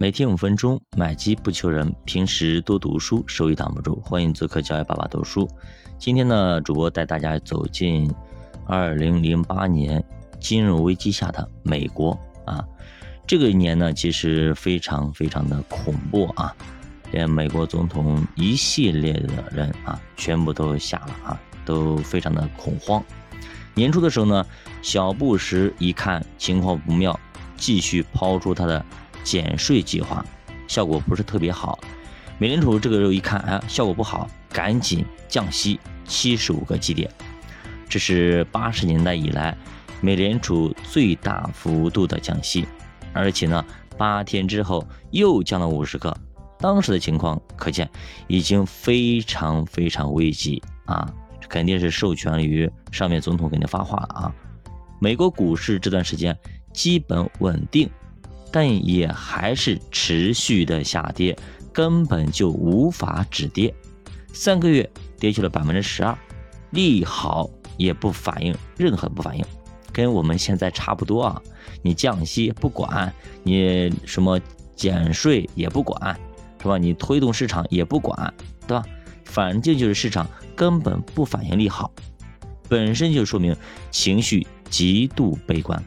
每天五分钟，买机不求人，平时多读书，收益挡不住。欢迎做客教育爸爸读书。今天呢，主播带大家走进二零零八年金融危机下的美国啊。这个一年呢，其实非常非常的恐怖啊，连美国总统一系列的人啊，全部都下了啊，都非常的恐慌。年初的时候呢，小布什一看情况不妙，继续抛出他的。减税计划效果不是特别好，美联储这个时候一看，哎，效果不好，赶紧降息七十五个基点，这是八十年代以来美联储最大幅度的降息，而且呢，八天之后又降了五十个，当时的情况可见已经非常非常危急啊，肯定是授权于上面总统给您发话了啊，美国股市这段时间基本稳定。但也还是持续的下跌，根本就无法止跌。三个月跌去了百分之十二，利好也不反应，任何不反应，跟我们现在差不多啊。你降息不管，你什么减税也不管，是吧？你推动市场也不管，对吧？反正就是市场根本不反应利好，本身就说明情绪极度悲观。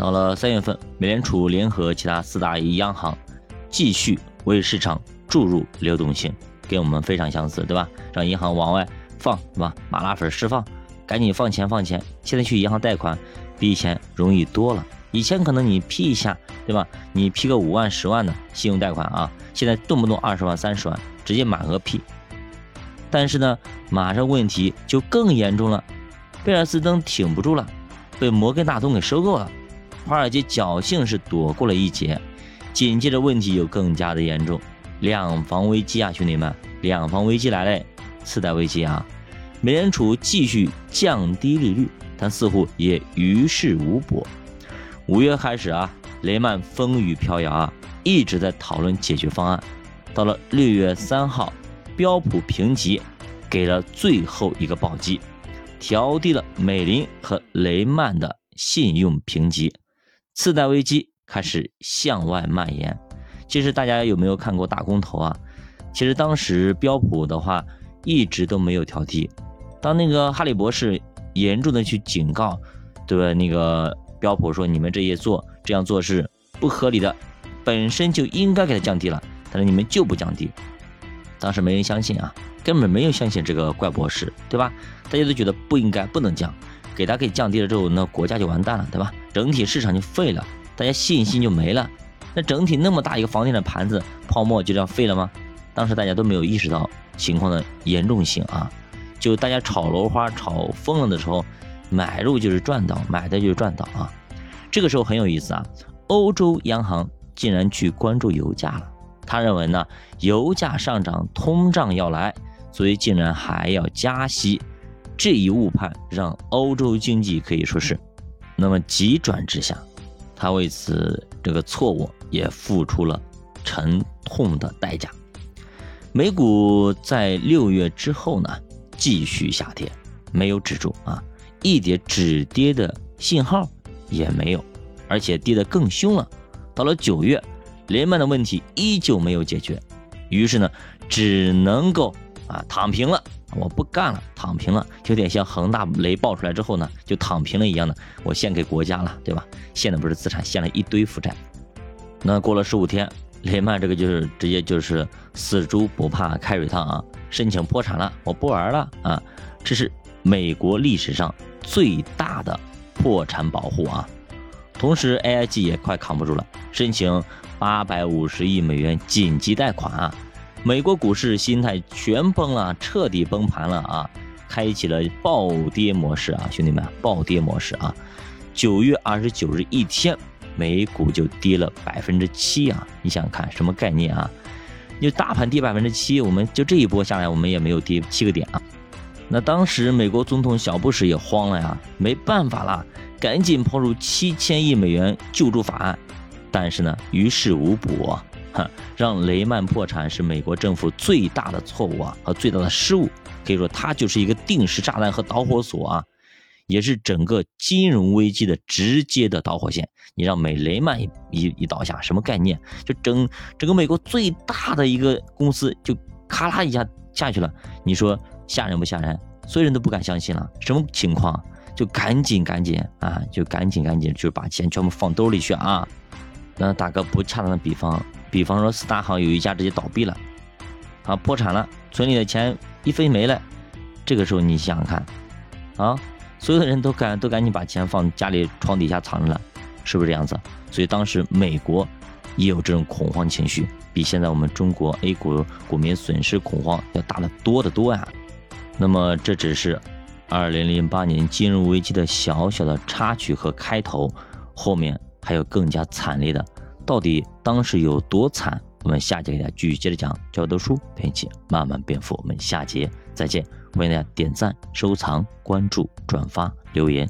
到了三月份，美联储联合其他四大央行，继续为市场注入流动性，跟我们非常相似，对吧？让银行往外放，对吧？麻辣粉释放，赶紧放钱放钱。现在去银行贷款比以前容易多了，以前可能你批一下，对吧？你批个五万、十万的信用贷款啊，现在动不动二十万、三十万，直接满额批。但是呢，马上问题就更严重了，贝尔斯登挺不住了，被摩根大通给收购了。华尔街侥幸是躲过了一劫，紧接着问题又更加的严重，两房危机啊，兄弟们，两房危机来了，次贷危机啊！美联储继续降低利率，但似乎也于事无补。五月开始啊，雷曼风雨飘摇啊，一直在讨论解决方案。到了六月三号，标普评级给了最后一个暴击，调低了美林和雷曼的信用评级。次贷危机开始向外蔓延。其实大家有没有看过大空头啊？其实当时标普的话一直都没有调低。当那个哈利博士严重的去警告，对吧？那个标普说你们这些做这样做是不合理的，本身就应该给它降低了，但是你们就不降低。当时没人相信啊，根本没有相信这个怪博士，对吧？大家都觉得不应该，不能降。给它给降低了之后，那国家就完蛋了，对吧？整体市场就废了，大家信心就没了。那整体那么大一个房地产盘子泡沫就这样废了吗？当时大家都没有意识到情况的严重性啊！就大家炒楼花炒疯了的时候，买入就是赚到，买的就是赚到啊！这个时候很有意思啊，欧洲央行竟然去关注油价了。他认为呢，油价上涨，通胀要来，所以竟然还要加息。这一误判让欧洲经济可以说是那么急转直下，他为此这个错误也付出了沉痛的代价。美股在六月之后呢继续下跌，没有止住啊，一点止跌的信号也没有，而且跌得更凶了。到了九月，雷曼的问题依旧没有解决，于是呢只能够啊躺平了。我不干了，躺平了，有点像恒大雷爆出来之后呢，就躺平了一样的，我献给国家了，对吧？献的不是资产，献了一堆负债。那过了十五天，雷曼这个就是直接就是死猪不怕开水烫啊，申请破产了，我不玩了啊！这是美国历史上最大的破产保护啊。同时，AIG 也快扛不住了，申请八百五十亿美元紧急贷款啊。美国股市心态全崩了，彻底崩盘了啊！开启了暴跌模式啊，兄弟们，暴跌模式啊！九月二十九日一天，美股就跌了百分之七啊！你想看，什么概念啊？就大盘跌百分之七，我们就这一波下来，我们也没有跌七个点啊！那当时美国总统小布什也慌了呀，没办法了，赶紧抛出七千亿美元救助法案，但是呢，于事无补啊。哈，让雷曼破产是美国政府最大的错误啊和最大的失误，可以说它就是一个定时炸弹和导火索啊！也是整个金融危机的直接的导火线。你让美雷曼一一一倒下，什么概念？就整整个美国最大的一个公司就咔啦一下下去了。你说吓人不吓人？所有人都不敢相信了。什么情况？就赶紧赶紧啊，就赶紧赶紧就把钱全部放兜里去啊。那打个不恰当的比方，比方说四大行有一家直接倒闭了，啊破产了，存里的钱一飞没了。这个时候你想想看，啊，所有的人都赶都赶紧把钱放家里床底下藏着了，是不是这样子？所以当时美国也有这种恐慌情绪，比现在我们中国 A 股股民损失恐慌要大得多得多呀。那么这只是二零零八年金融危机的小小的插曲和开头，后面还有更加惨烈的，到底当时有多惨？我们下节给大家继续接着讲，教科书陪你一起慢慢变富。我们下节再见。欢迎大家点赞、收藏、关注、转发、留言。